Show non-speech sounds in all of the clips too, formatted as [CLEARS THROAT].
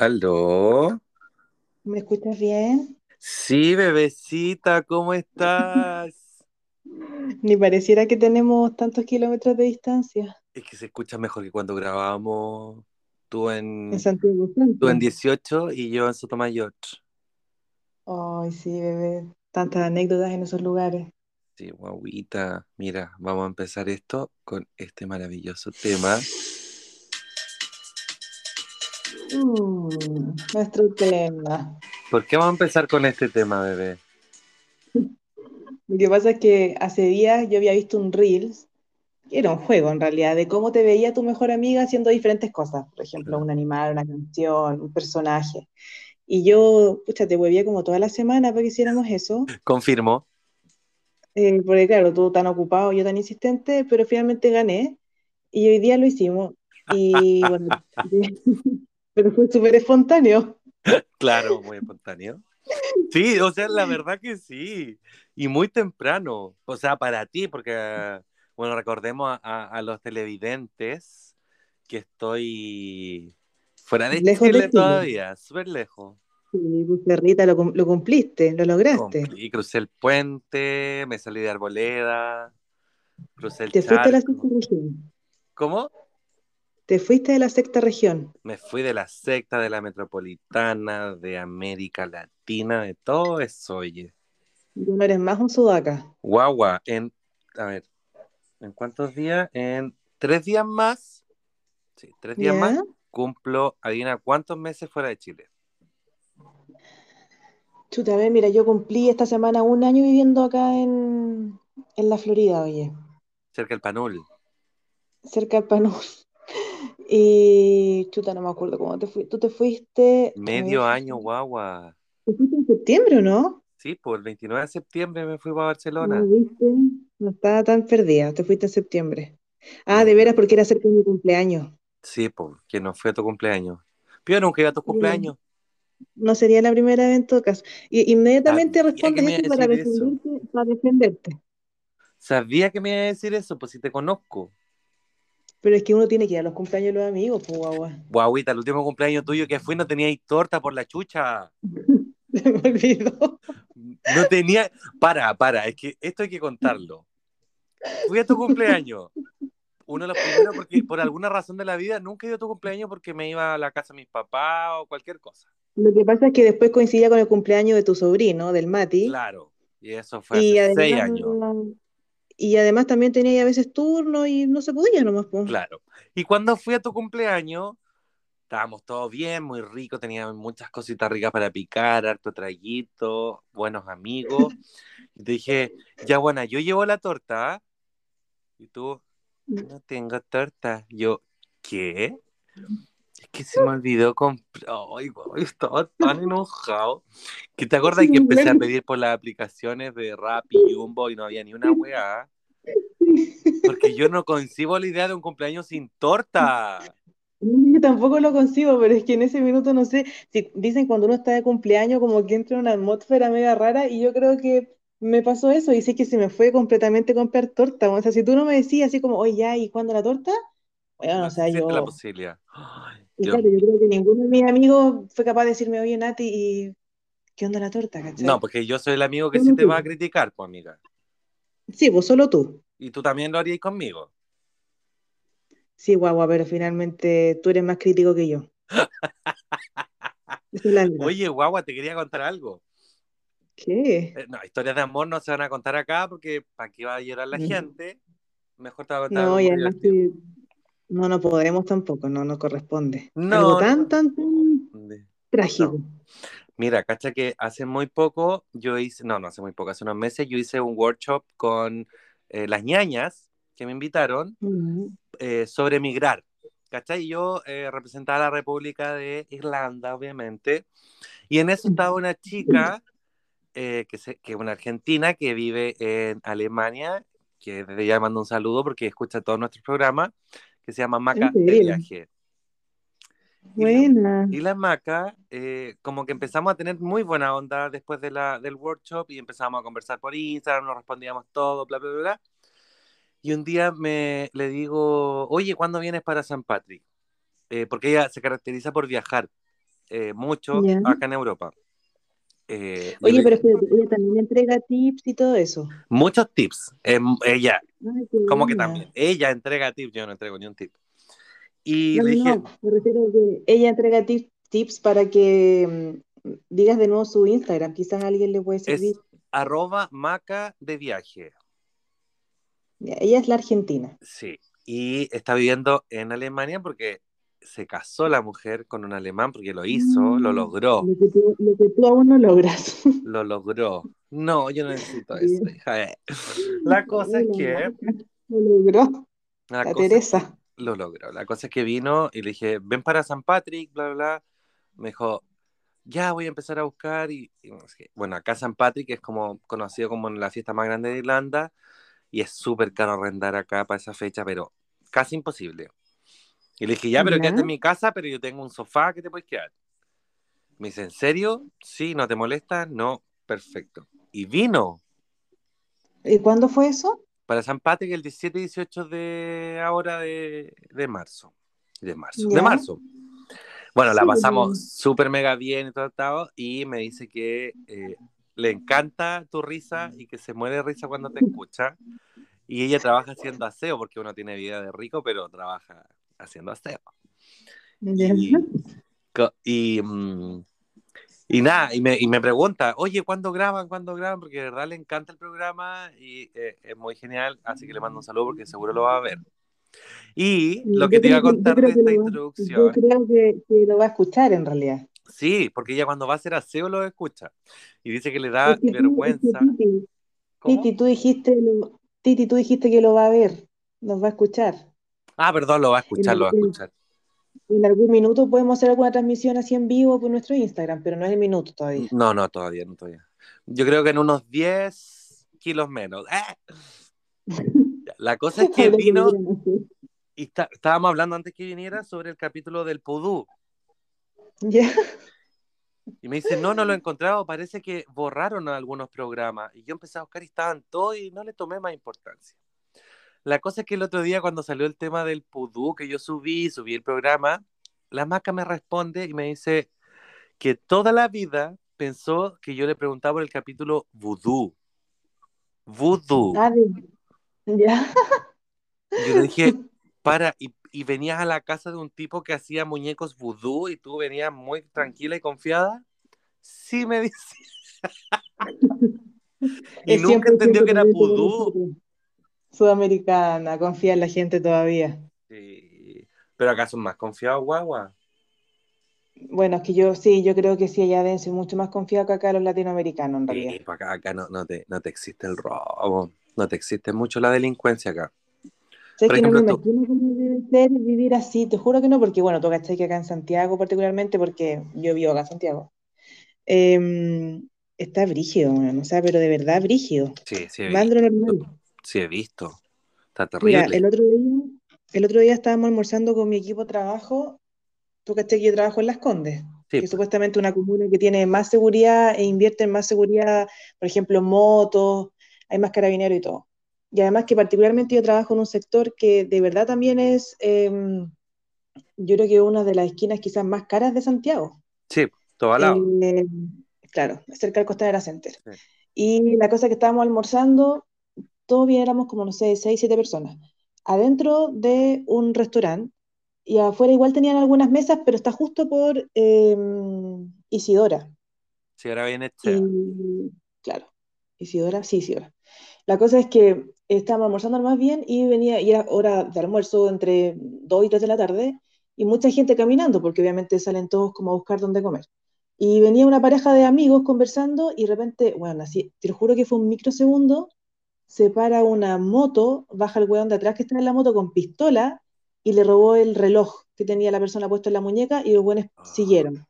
¿Aló? ¿Me escuchas bien? Sí, bebecita, ¿cómo estás? [LAUGHS] Ni pareciera que tenemos tantos kilómetros de distancia Es que se escucha mejor que cuando grabábamos tú en en, Santiago tú en Centro. 18 y yo en Sotomayor. Ay, sí, bebé, tantas anécdotas en esos lugares. Sí, guauita, mira, vamos a empezar esto con este maravilloso tema. [LAUGHS] Mm, nuestro tema. ¿Por qué vamos a empezar con este tema, bebé? Lo que pasa es que hace días yo había visto un Reels, que era un juego en realidad, de cómo te veía tu mejor amiga haciendo diferentes cosas. Por ejemplo, un animal, una canción, un personaje. Y yo, pucha, te hueveé como toda la semana para que hiciéramos eso. Confirmo. Eh, porque claro, tú tan ocupado, yo tan insistente, pero finalmente gané y hoy día lo hicimos. Y [LAUGHS] bueno, pero fue súper espontáneo. [LAUGHS] Claro, muy espontáneo. Sí, o sea, la verdad que sí. Y muy temprano. O sea, para ti, porque, bueno, recordemos a, los televidentes que estoy fuera de Lejos de Chile todavía, súper lejos. Sí, pues, perrita, lo, lo cumpliste, lo lograste. Cumplí, crucé el puente, me salí de Arboleda, crucé el Te fuiste a la charco. región. ¿Cómo? Te fuiste de la sexta región. Me fui de la secta, de la metropolitana, de América Latina, de todo eso, oye. Tú no eres más un sudaca. Guagua, en, a ver, ¿en cuántos días? En tres días más, sí, tres días más, cumplo, adivina cuántos meses fuera de Chile. Chuta, a ver, mira, yo cumplí esta semana un año viviendo acá en, en la Florida, oye, Cerca del Panul. cerca del Panul. Y chuta, no me acuerdo cómo te fuiste. Tú te fuiste. Medio año, guagua. ¿te fuiste en septiembre o no? Sí, por el 29 de septiembre me fui para No, Barcelona. ¿viste? No estaba tan perdida, te fuiste en septiembre. Ah, de veras, porque era cerca de mi cumpleaños. Sí, pues, que no fue a tu cumpleaños. Pero nunca iba a Ya. cumpleaños. No sería la primera vez en todo caso. Y inmediatamente respondes para defenderte, para defenderte. Sabía que me iba a decir eso, pues si te conozco. Pero es que uno tiene que ir a los cumpleaños de los amigos, pues guagua. Guauita, el último cumpleaños tuyo que fui no teníais torta por la chucha. [LAUGHS] Se me olvidó. No tenía. Para, para, es que esto hay que contarlo. Fui a tu cumpleaños. Uno de los primeros, porque por alguna razón de la vida nunca he ido a tu cumpleaños porque me iba a la casa de mis papás o cualquier cosa. Lo que pasa es que después coincidía con el cumpleaños de tu sobrino, del Mati. Claro. Y eso fue Y hace seis además, años. Y además también tenía a veces turno y no se podía nomás, pues. Claro. Y cuando fui a tu cumpleaños, estábamos todos bien, muy ricos, teníamos muchas cositas ricas para picar, harto traguito, buenos amigos. [LAUGHS] Y te dije, ya buena, yo llevo la torta. ¿ah?". Y tú, no tengo torta. Yo, ¿qué? Es que se me olvidó comprar. Ay, guau, estaba tan [LAUGHS] enojado. Que te acuerdas Sí, que empecé a pedir por las aplicaciones de Rappi, Jumbo y no había ni una weá. Porque yo no concibo la idea de un cumpleaños sin torta. [LAUGHS] Yo tampoco lo consigo, pero es que en ese minuto no sé, si dicen cuando uno está de cumpleaños como que entra en una atmósfera media rara y yo creo que me pasó eso y sé que se me fue completamente comprar torta, o sea, si tú no me decías así como, oye, ya, ¿y cuándo la torta? Bueno, No o sea, existe la yo, posibilidad. Ay, y Dios claro, yo creo que ninguno de mis amigos fue capaz de decirme, oye, Nati, ¿y qué onda la torta, No, cachai? porque yo soy el amigo que sí te va a criticar, pues amiga. Sí, pues solo tú. Y tú también lo harías conmigo. Sí, guagua, pero finalmente tú eres más crítico que yo. Es. Oye, guagua, te quería contar algo. ¿Qué? Eh, no, historias de amor no se van a contar acá porque para qué va a llorar la gente. Mejor te voy a contar No, algo y además que no, no podemos tampoco, no nos corresponde. No, Algo no. tan, tan, tan trágico. Mira, cacha que hace muy poco yo hice, no, no hace muy poco, hace unos meses yo hice un workshop con eh, las ñañas que me invitaron Mm. eh, sobre migrar. ¿Cachai? Y Yo eh, representaba a la República de Irlanda, obviamente, y en eso estaba una chica, eh, que, se- que es una argentina que vive en Alemania, que desde ya mando un saludo porque escucha todos nuestros programas, que se llama Maca ¿En de? Viaje. Y la, Buena. y la Maca, eh, como que empezamos a tener muy buena onda después de la, del workshop y empezamos a conversar por Instagram, nos respondíamos todo, bla, bla, bla, bla. Y un día me le digo, oye, ¿cuándo vienes para San Patrick? Eh, porque ella se caracteriza por viajar. eh, mucho acá en Europa. Eh, Oye, pero espérate, ella también entrega tips y todo eso. Muchos tips. Em, ella, Ay, como que también. Ella entrega tips, yo no entrego ni un tip. Y No, no, dije, no, me refiero a que ella entrega tip- tips para que mm, digas de nuevo su Instagram. Quizás a alguien le puede servir. es arroba maca de viaje. Ella es la argentina. Sí. Y está viviendo en Alemania porque se casó la mujer con un alemán porque lo hizo, lo Mm, logró, Lo que tú, lo que tú aún no logras. [LAUGHS] lo logró. No, yo no necesito eso, hija. La cosa es que, Lo logró. la La Teresa. lo logró. La cosa es que vino y le dije, ven para San Patrick, bla, bla, bla. Me dijo, ya voy a empezar a buscar. Y, y bueno, acá San Patrick es como conocido como la fiesta más grande de Irlanda y es súper caro arrendar acá para esa fecha, pero casi imposible. Y le dije, ya, pero Ya. quédate en mi casa, pero yo tengo un sofá que te puedes quedar. Me dice, ¿en serio? Sí, ¿no te molesta? No, perfecto. Y vino ¿Y cuándo fue eso? para San Patrick el 17 y 18 de ahora de, de marzo. De marzo. Ya. De marzo. Bueno, la Sí, pasamos bueno. súper mega bien y todo, todo, y me dice que eh, le encanta tu risa y que se muere de risa cuando te [LAUGHS] escucha. Y ella trabaja haciendo aseo, porque uno tiene vida de rico, pero trabaja haciendo aseo. Y, mm, y nada, y me, y me pregunta, oye, ¿cuándo graban? ¿Cuándo graban? Porque de verdad le encanta el programa y eh, es muy genial, así que le mando un saludo porque seguro lo va a ver. Y lo que Yo te iba a contar de esta lo introducción, Yo creo que, que lo va a escuchar en realidad. sí, porque ella cuando va a hacer aseo lo escucha y dice que le da Es que tú- es que vergüenza. Titi. Titi, tú dijiste, lo- Titi, tú dijiste que lo va a ver, nos va a escuchar. Ah, perdón, lo va a escuchar, lo va a escuchar. En algún minuto podemos hacer alguna transmisión así en vivo por nuestro Instagram, pero no es el minuto todavía. No, no, todavía, no todavía. Yo creo que en unos 10 kilos menos. ¡Ah! La cosa es [LAUGHS] que vino y está- estábamos hablando antes que viniera sobre el capítulo del pudú. Ya. Y me dice, no, no lo he encontrado, parece que borraron algunos programas. Y yo empecé a buscar y estaban todos y no le tomé más importancia. La cosa es que el otro día cuando salió el tema del pudú que yo subí, subí el programa, la maca me responde y me dice que toda la vida pensó que yo le preguntaba por el capítulo vudú. Vudú. Ah, ya. Y yo le dije, [LAUGHS] para, y, y venías a la casa de un tipo que hacía muñecos vudú y tú venías muy tranquila y confiada. Sí, me dice. [LAUGHS] y Es nunca 100% entendió que era vudú. Sudamericana, confía en la gente todavía. Sí. Pero acá son más confiados, guagua. Bueno, es que yo sí, yo creo que sí, allá deben ser mucho más confiados que acá los latinoamericanos, en realidad. Sí, acá, acá no, no, te, no te existe el robo, no te existe mucho la delincuencia acá. ¿Sabes Por que no me tú- imagino cómo debe ser vivir así? Te juro que no, porque bueno, tú cachai que acá en Santiago particularmente, porque yo vivo acá en Santiago, eh, está brígido, o sea, pero de verdad brígido. Sí, sí lo normal. Sí he visto. Está Mira, terrible. el otro día, el otro día estábamos almorzando con mi equipo de trabajo. Tú cachai que yo trabajo en Las Condes, Sí, que es supuestamente una comuna que tiene más seguridad e invierte en más seguridad, por ejemplo, motos, hay más carabineros y todo. Y además que particularmente yo trabajo en un sector que de verdad también es, eh, yo creo que una de las esquinas quizás más caras de Santiago. sí, todo al lado. Eh, claro, cerca del Costanera Center. Sí. Y la cosa que estábamos almorzando, todos bien éramos como, no sé, seis, siete personas, adentro de un restaurante, y afuera igual tenían algunas mesas, pero está justo por eh, Isidora. Sí, ahora viene Chea. Y claro, Isidora, sí, Isidora. La cosa es que estábamos almorzando más bien y venía, y era hora de almuerzo entre 2 y 3 de la tarde, y mucha gente caminando, porque obviamente salen todos como a buscar dónde comer. Y venía una pareja de amigos conversando, y de repente, bueno, así, te lo juro que fue un microsegundo, se para una moto, baja el weón de atrás que estaba en la moto con pistola, y le robó el reloj que tenía la persona puesto en la muñeca, y los buenos Ah. siguieron.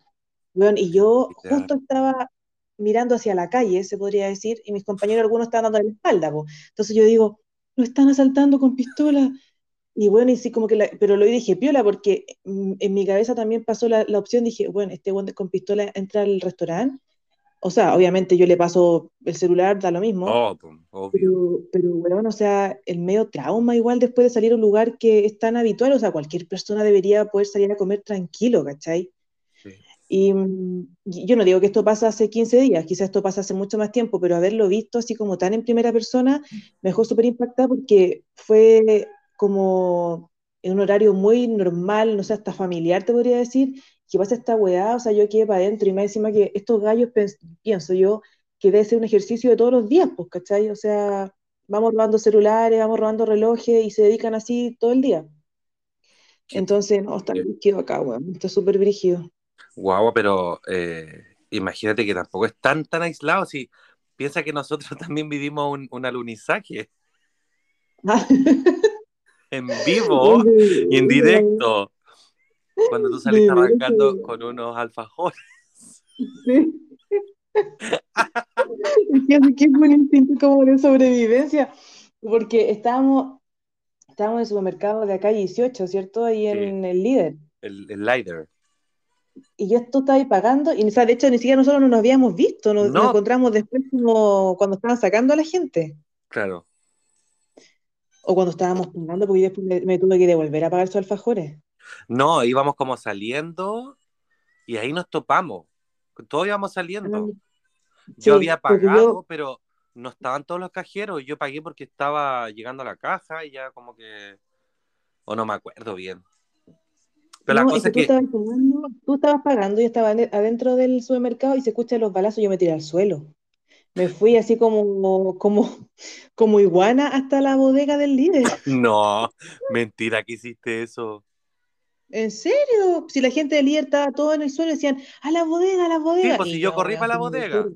Weón, y yo justo estaba mirando hacia la calle, se podría decir, y mis compañeros algunos estaban dando la espalda, po. Entonces yo digo, lo están asaltando con pistola. Y bueno, y sí, como que la- pero lo dije piola, porque mm, en mi cabeza también pasó la, la opción, dije, bueno, este weón con pistola entra al restaurante. O sea, obviamente yo le paso el celular, da lo mismo, Oh, obvio. pero, pero weón, o sea, el medio trauma igual después de salir a un lugar que es tan habitual, o sea, cualquier persona debería poder salir a comer tranquilo, ¿cachai? Sí. Y, y yo no digo que esto pasa hace 15 días, quizás esto pasa hace mucho más tiempo, pero haberlo visto así como tan en primera persona me dejó súper impactada porque fue como en un horario muy normal, no sé, hasta familiar te podría decir, que pasa esta weá, o sea, yo quedé para adentro y más encima que estos gallos, pienso yo, que debe ser un ejercicio de todos los días, pues, ¿cachai? O sea, vamos robando celulares, vamos robando relojes y se dedican así todo el día. Qué Entonces, no, está brígido acá, weón, está súper brígido. Guau, pero eh, imagínate que tampoco es tan, tan aislado. Si piensa que nosotros [LAUGHS] también vivimos un, un alunizaje [LAUGHS] en vivo y en directo. Cuando tú saliste arrancando con unos alfajores. Sí. Es que es un instinto como de sobrevivencia, porque estábamos, estábamos en el supermercado de acá 18, ¿cierto? Ahí en el líder. El, el lighter. Y yo esto estaba ahí pagando, y o sea, de hecho ni siquiera nosotros no nos habíamos visto, nos, nos No. encontramos después como cuando estaban sacando a la gente, Claro. o cuando estábamos pagando, porque yo después me, me tuve que devolver a pagar sus alfajores. No, íbamos como saliendo y ahí nos topamos. Todos íbamos saliendo. Sí, Yo había porque yo- pagado, pero no estaban todos los cajeros. Yo pagué porque estaba llegando a la caja y ya como que... O no me acuerdo bien. Pero la No, cosa es que es tú que... estabas pagando, tú estabas pagando y estaba ade- adentro del supermercado y se escuchan los balazos y yo me tiré al suelo. Me fui así como, como, como iguana hasta la bodega del líder. [LAUGHS] No, mentira que hiciste eso. ¿En serio? Si la gente líder estaba todo en el suelo, decían, a la bodega, a la bodega. pues, Y si yo corrí para la de bodega.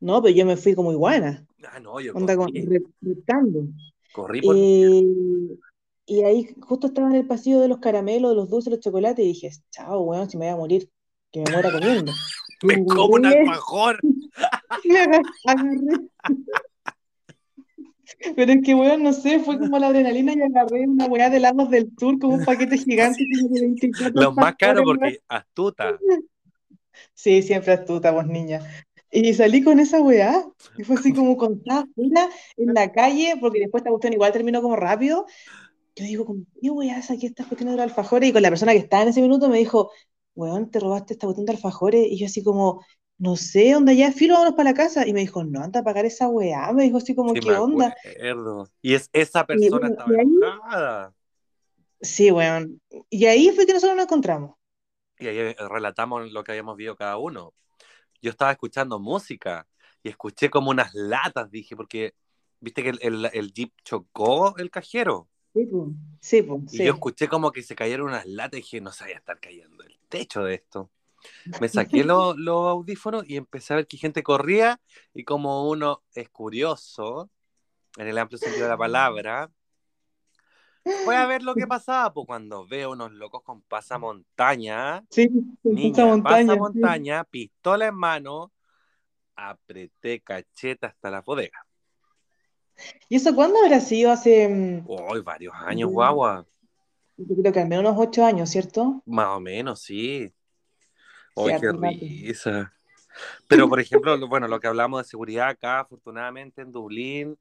No, pero yo me fui como iguana, Ah, no, yo onda con, corrí. reptando. Corrí por... Y, y ahí justo estaba en el pasillo de los caramelos, de los dulces, los chocolates, y dije, chao, weón, si me voy a morir, que me muera comiendo. [LAUGHS] Me como un alfajor. [LAUGHS] Pero es que, weón, no sé, fue como la adrenalina y agarré una weá de helados del tour como un paquete [LAUGHS] gigante como de 24 Los más caros porque astuta. Sí, siempre astuta, vos niña. Y salí con esa weá, y fue así como contada afuera en la calle, porque después esta cuestión igual terminó como rápido. Yo digo, como, ¿qué weá saqué estas cuestiones de los alfajores? Y con la persona que estaba en ese minuto me dijo, weón, te robaste esta cuestión de alfajores. Y yo así como, no sé, onda ya, filo, vámonos para la casa. Y me dijo, no, anda a pagar esa weá. Me dijo así como, Sí, ¿qué onda? acuerdo. Y es, esa persona bueno, estaba y ahí- enojada. Sí, weón. Y ahí fue que nosotros nos encontramos. Y ahí eh, relatamos lo que habíamos visto cada uno. Yo estaba escuchando música y escuché como unas latas, dije, porque viste que el, el- el jeep chocó el cajero. Sí, pues. Sí, po, Y sí. yo escuché como que se cayeron unas latas y dije, no sabía estar cayendo el techo de esto. Me saqué lo- [LAUGHS] los audífonos y empecé a ver que gente corría y como uno es curioso, en el amplio sentido de la palabra, fue a ver lo que pasaba, pues cuando veo unos locos con pasamontaña, Sí, niña, esa montaña. sí. pasamontaña, pistola en mano, apreté cacheta hasta la bodega. ¿Y eso cuándo habrá sido? Hace, mm, varios años, guagua. yo creo que al menos unos ocho años, ¿cierto? Más o menos, sí. Uy, qué risa. Pero, por ejemplo, lo- bueno, lo que hablamos de seguridad acá, afortunadamente en Dublín,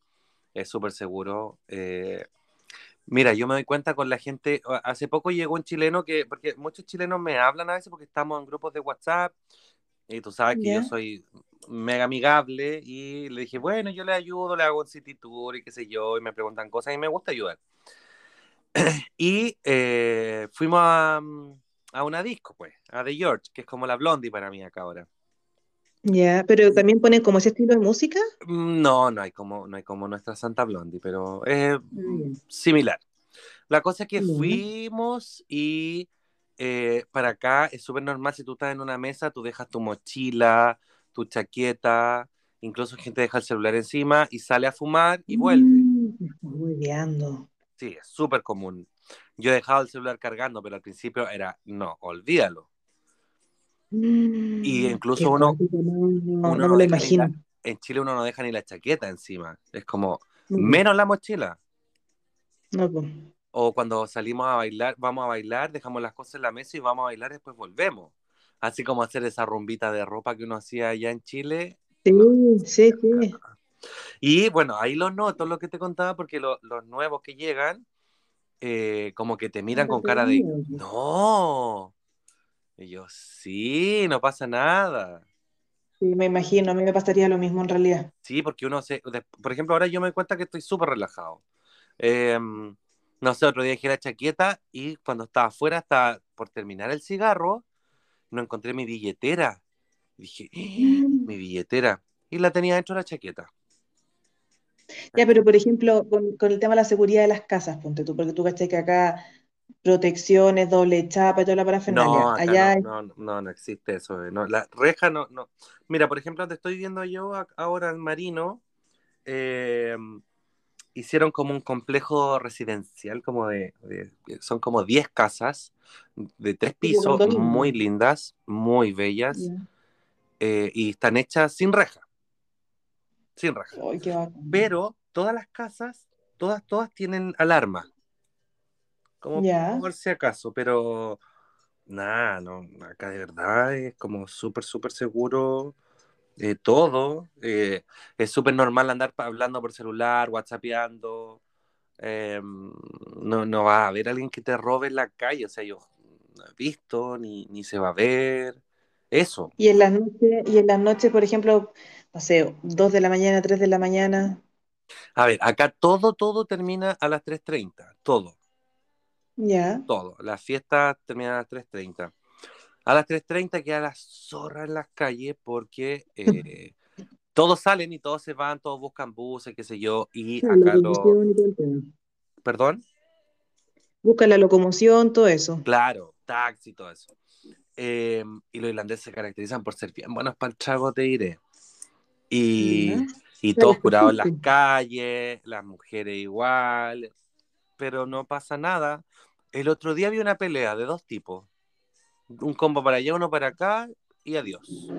es súper seguro. Eh, mira, yo me doy cuenta con la gente, hace poco llegó un chileno que, porque muchos chilenos me hablan a veces porque estamos en grupos de WhatsApp y tú sabes que Ya. yo soy mega amigable y le dije, bueno, yo le ayudo, le hago un city tour y qué sé yo, y me preguntan cosas y me gusta ayudar. [CLEARS THROAT] Y eh, fuimos a, a una disco, pues, a The George, que es como la Blondie para mí acá ahora. Ya, pero también ponen como ese estilo de música. Mm, No, no hay como, no hay como nuestra Santa Blondie, pero es Mm. similar. La cosa es que fuimos y eh, para acá es súper normal, si tú estás en una mesa, tú dejas tu mochila, tu chaqueta, incluso gente deja el celular encima y sale a fumar y vuelve. Mm, hueveando. Sí, es súper común. Yo he dejado el celular cargando, pero al principio era, no, olvídalo. Mm, Y incluso qué uno- no, no, uno no no lo imagino. En Chile uno no deja ni la chaqueta encima. Es como, No, menos la mochila. no. O cuando salimos a bailar, vamos a bailar, dejamos las cosas en la mesa y vamos a bailar después volvemos. Así como hacer esa rumbita de ropa que uno hacía allá en Chile. Sí, sí, sí. Y bueno, ahí lo noto, lo que te contaba, porque lo- los nuevos que llegan, eh, como que te miran con cara de, no. Y yo, sí, no pasa nada. Sí, me imagino, a mí me pasaría lo mismo en realidad. Sí, porque uno se... por ejemplo, ahora yo me doy cuenta que estoy súper relajado. Em, no sé, otro día dejé la chaqueta y cuando estaba afuera, estaba por terminar el cigarro, no encontré mi billetera. Dije, "¡Ah! mi billetera. Y la tenía dentro de la chaqueta. Ya, pero por ejemplo, con, con el tema de la seguridad de las casas, ponte tú, porque tú caché que acá protecciones, doble chapa y toda la No, parafernalia. acá Allá no, no, no, no existe eso. eh, No, la reja no, no. Mira, por ejemplo, donde estoy viendo yo ahora en Marino, eh, hicieron como un complejo residencial, como de, de- son como 10 casas de tres pisos, muy lindas, muy bellas, eh, y están hechas sin reja, sin reja. Ay, qué bacán. Pero todas las casas, todas, todas tienen alarma, como por si acaso, pero nada, no, acá de verdad es como súper, súper seguro eh, todo. eh, es súper normal andar hablando por celular, whatsappeando. eh, no, no va a haber alguien que te robe en la calle, o sea, yo no he visto, ni, ni se va a ver. Eso. Y en las noches, y en las noches, por ejemplo, no sé, 2 de la mañana, 3 de la mañana, A ver, acá todo, todo termina a las 3.30, todo. ya. todo. Las fiestas terminan a las 3.30. A las 3.30 queda la zorra en las calles porque [LAUGHS] eh, todos salen y todos se van, todos buscan buses, qué sé yo, y acá lo... ¿Perdón? Busca la locomoción, todo eso. Claro, taxi, todo eso. Eh, y los irlandeses se caracterizan por ser bien buenos para el trago, te diré. Y, y todos curados en las calles, las mujeres igual, pero no pasa nada. El otro día vi una pelea de dos tipos. Un combo para allá, uno para acá, y adiós.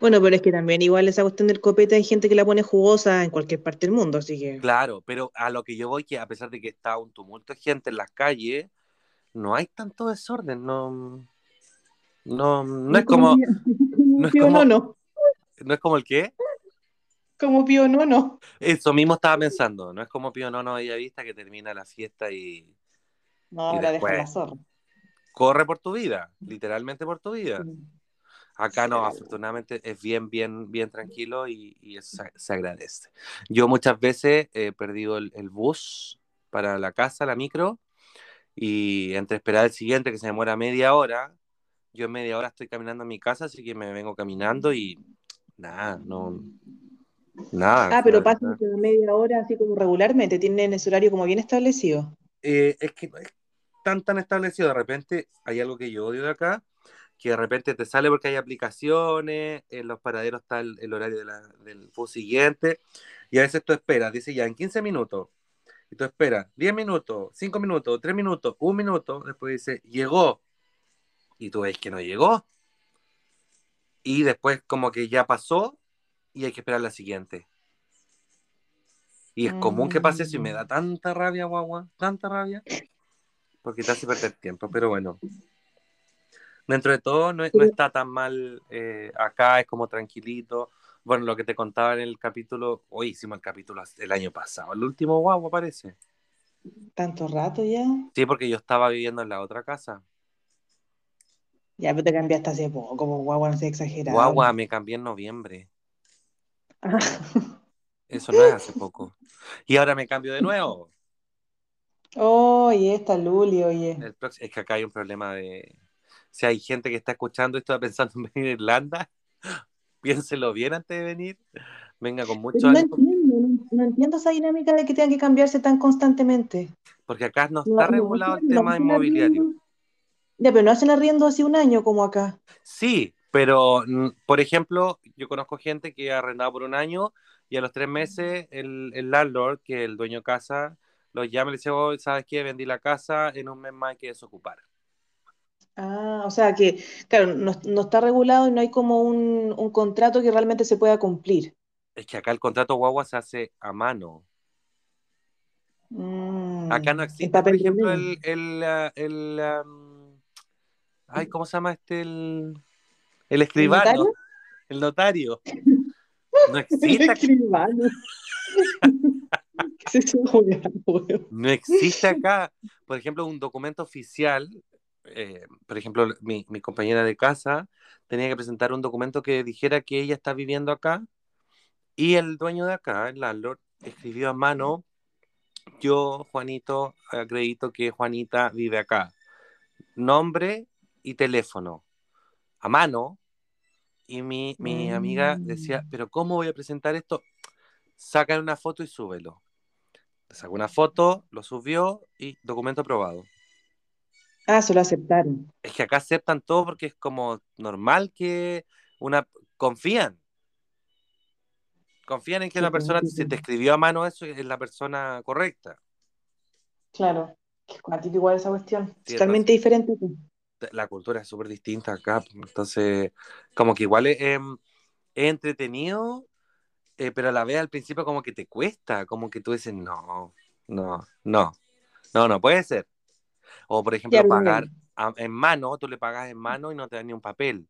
Bueno, pero es que también igual esa cuestión del copete hay gente que la pone jugosa en cualquier parte del mundo, así que Claro, pero a lo que yo voy, que a pesar de que está un tumulto de gente en las calles, no hay tanto desorden, no, no, no es como, [LAUGHS] no es como- no es como el qué. como Pío Nono. Eso mismo estaba pensando, no es como Pío Nono Bella Vista que termina la fiesta y No, Y después. deja la zorra. corre por tu vida, literalmente por tu vida. Acá no, afortunadamente es bien, bien, bien tranquilo y, y eso se, se agradece. Yo muchas veces he perdido el, el bus para la casa, la micro, y entre esperar el siguiente que se demora media hora, yo en media hora estoy caminando a mi casa, así que me vengo caminando y nada, no, nada. Ah, pero pasan media hora así como regularmente, tienen ese horario como bien establecido. Eh, es que no es tan tan establecido. De repente hay algo que yo odio de acá, que de repente te sale porque hay aplicaciones, en los paraderos está el, el horario de la- del bus siguiente, y a veces tú esperas, dice ya en 15 minutos, y tú esperas 10 minutos, 5 minutos, 3 minutos, 1 minuto, después dice llegó, y tú ves que no llegó, y después como que ya pasó, y hay que esperar la siguiente. Y es común que pase eso y me da tanta rabia, guagua, tanta rabia, porque te hace perder tiempo, pero bueno. Dentro de todo no, no está tan mal, eh, acá es como tranquilito. Bueno, lo que te contaba en el capítulo, hoy hicimos el capítulo el año pasado, el último guagua parece. ¿Tanto rato ya? Sí, porque yo estaba viviendo en la otra casa. Ya, pero te cambiaste hace poco, como guagua, no sé, exagerado. Guagua, me cambié en noviembre. Ah, Eso no es hace poco. Y ahora me cambio de nuevo. Oye, esta Luli, oye. Es que acá hay un problema de... Si hay gente que está escuchando esto pensando [LAUGHS] en venir a Irlanda, [GASPS] piénselo bien antes de venir. Venga con mucho no ánimo, entiendo, no, entiendo esa dinámica de que tengan que cambiarse tan constantemente. porque acá no está regulado el tema inmobiliario. Ya, pero no hacen arriendo hace un año como acá. Sí, pero mm, por ejemplo, yo conozco gente que ha arrendado por un año y a los tres meses el, el landlord, que es el dueño de casa, los llama y le dice, oh, ¿sabes qué? Vendí la casa, en un mes más hay que desocupar. Ah, o sea que, claro, no, no está regulado y no hay como un, un contrato que realmente se pueda cumplir. Es que acá el contrato guagua se hace a mano. Mm, Acá no existe, por ejemplo, el, el, ah, el, ay, ¿cómo se llama este? El, el escribano, notario? el notario. No [LAUGHS] El existe, acá- escribano. [LAUGHS] ¿Qué es no existe acá, por ejemplo, un documento oficial, eh, por ejemplo, mi, mi compañera de casa tenía que presentar un documento que dijera que ella está viviendo acá y el dueño de acá, el landlord, escribió a mano, yo, Juanito, acredito que Juanita vive acá. Nombre y teléfono. A mano. Y mi, mi amiga decía, Mm. pero ¿cómo voy a presentar esto? Saca una foto y súbelo. Sacó una foto, lo subió y documento aprobado. Ah, se lo aceptaron. Es que acá aceptan todo porque es como normal que una confían. Confían en que Qué una persona, cuático. si te escribió a mano eso, es la persona correcta. Claro. Qué cuático igual esa cuestión. Sí, Totalmente diferente. Pues. La cultura es súper distinta acá. Entonces, como que igual es, em, es entretenido, eh, pero a la vez al principio como que te cuesta, como que tú dices, no, no, no, no, no puede ser. O por ejemplo, pero pagar a- en mano, tú le pagas en mano y no te dan ni un papel.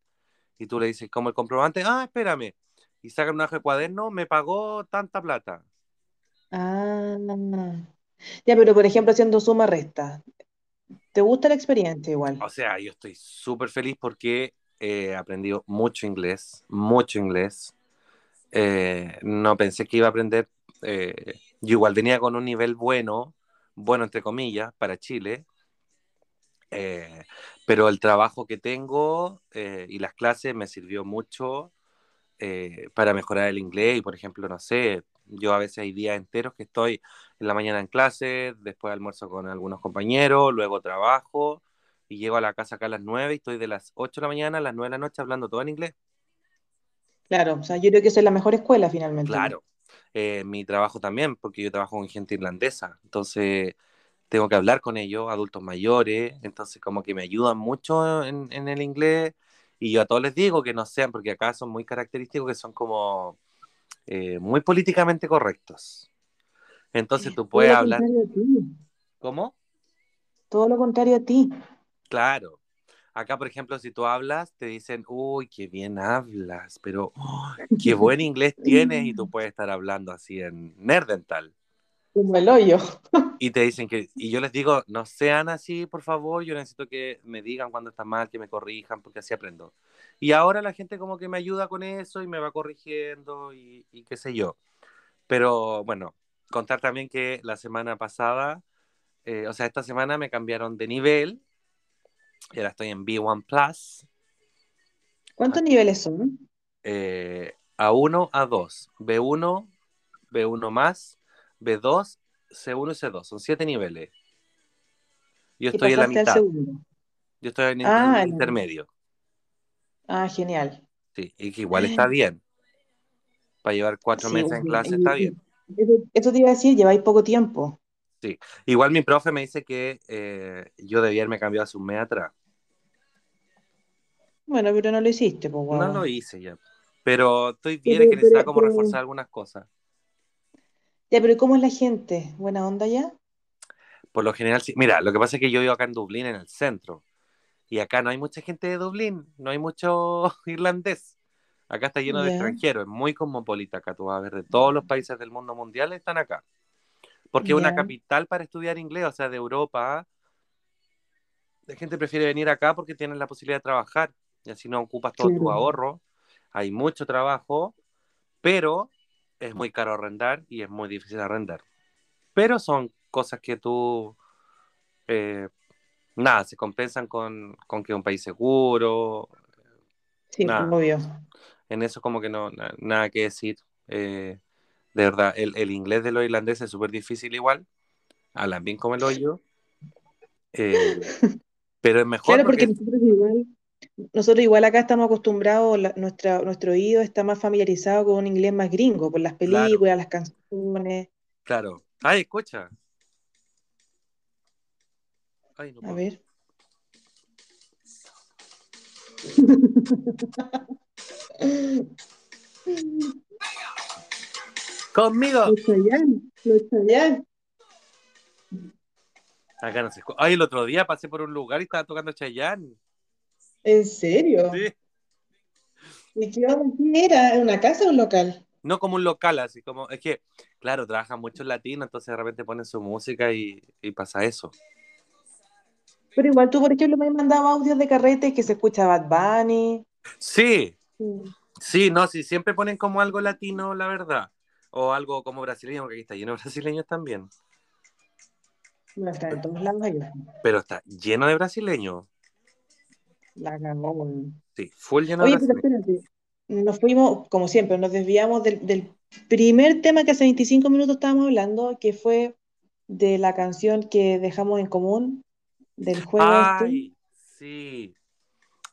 Y tú le dices, como el comprobante, ah, espérame. Y sacan un hoja de cuaderno, me pagó tanta plata. Ah. Ya, pero por ejemplo, haciendo suma resta. ¿Te gusta la experiencia igual? O sea, yo estoy súper feliz porque he aprendido mucho inglés, mucho inglés. Eh, no pensé que iba a aprender. eh, yo igual venía con un nivel bueno, bueno entre comillas, para Chile. Eh, pero el trabajo que tengo eh, y las clases me sirvió mucho eh, para mejorar el inglés. Y por ejemplo, no sé, yo a veces hay días enteros que estoy en la mañana en clase, después almuerzo con algunos compañeros, luego trabajo y llego a la casa acá a las 9 y estoy de las 8 de la mañana a las 9 de la noche hablando todo en inglés. Claro, o sea, yo creo que esa es la mejor escuela finalmente. Claro, eh, mi trabajo también, porque yo trabajo con gente irlandesa, entonces tengo que hablar con ellos, adultos mayores, entonces como que me ayudan mucho en, en el inglés y yo a todos les digo que no sean, porque acá son muy característicos que son como eh, muy políticamente correctos. Entonces tú puedes hablar. ¿cómo? Todo lo contrario a ti. Claro. Acá, por ejemplo, si tú hablas, te dicen, uy, qué bien hablas, pero oh, qué buen inglés tienes y tú [LAUGHS] puedes estar hablando así en Nerdental. Como el hoyo. [LAUGHS] Y te dicen que, y yo les digo, no sean así, por favor, yo necesito que me digan cuando está mal, que me corrijan, porque así aprendo. Y ahora la gente como que me ayuda con eso y me va corrigiendo y, y qué sé yo. Pero bueno, contar también que la semana pasada, eh, o sea, esta semana me cambiaron de nivel, y ahora estoy en B1 Plus, ¿Cuántos niveles son? eh, A1, A2, B1, B1 más, B2, C1 y C2, son siete niveles. Yo estoy en la mitad. Yo estoy en, Ah, el intermedio, Ah, genial. sí, y que igual está bien. Para llevar cuatro Sí, meses en bueno, clase está bien. Eso te iba a decir, lleváis poco tiempo. Igual mi profe me dice que eh, yo debía haberme cambiado hace un mes atrás. Bueno, pero no lo hiciste, pues, No guagua. lo hice ya. Pero estoy bien, Pero- es que necesitaba como reforzar algunas cosas. Ya, pero ¿cómo es la gente? ¿Buena onda ya? Por lo general, sí. Mira, lo que pasa es que yo vivo acá en Dublín, en el centro. Y acá no hay mucha gente de Dublín, no hay mucho [LAUGHS] irlandés. Acá está lleno de extranjeros, es muy cosmopolita acá. Tú vas a ver de todos los países del mundo mundial están acá. Porque es una capital para estudiar inglés, o sea, de Europa. La gente prefiere venir acá porque tienen la posibilidad de trabajar y así no ocupas todo tu Claro. ahorro. Hay mucho trabajo, pero es muy caro arrendar y es muy difícil arrendar. Pero son cosas que tú, eh, nada, se compensan con, con que es un país seguro. Sí, Nada. obvio. En eso como que no, na- nada que decir. Eh, de verdad, el, el inglés de los irlandeses es súper difícil igual. Hablan bien como el hoyo. Eh, [LAUGHS] pero es mejor Claro, porque porque nosotros igual, nosotros igual acá estamos acostumbrados, la- nuestra, nuestro oído está más familiarizado con un inglés más gringo, por las Claro. películas, las canciones. Claro. Ay, escucha. Ay, no A ver. [LAUGHS] Conmigo. Los Chayanne, los Chayanne. Acá no se Ay, el otro día pasé por un lugar y estaba tocando Chayanne. ¿En serio? Sí. ¿Y qué era? ¿En una casa o un local? No como un local, así como. Es que, claro, trabajan muchos latinos, entonces de repente ponen su música y, y pasa eso. Pero igual tú, por ejemplo, me has mandado audios de carrete que se escucha Bad Bunny. Sí, Sí. sí, no, sí, siempre ponen como algo latino, la verdad. O algo como brasileño, porque aquí está lleno de brasileños también. No está en todos lados. Pero está lleno de brasileños. La cagó, weón. Sí, full lleno Oye, de pero espérate. Nos fuimos, como siempre, nos desviamos del, del primer tema que hace 25 minutos estábamos hablando, que fue de la canción que dejamos en común, del juego este. Ay, sí.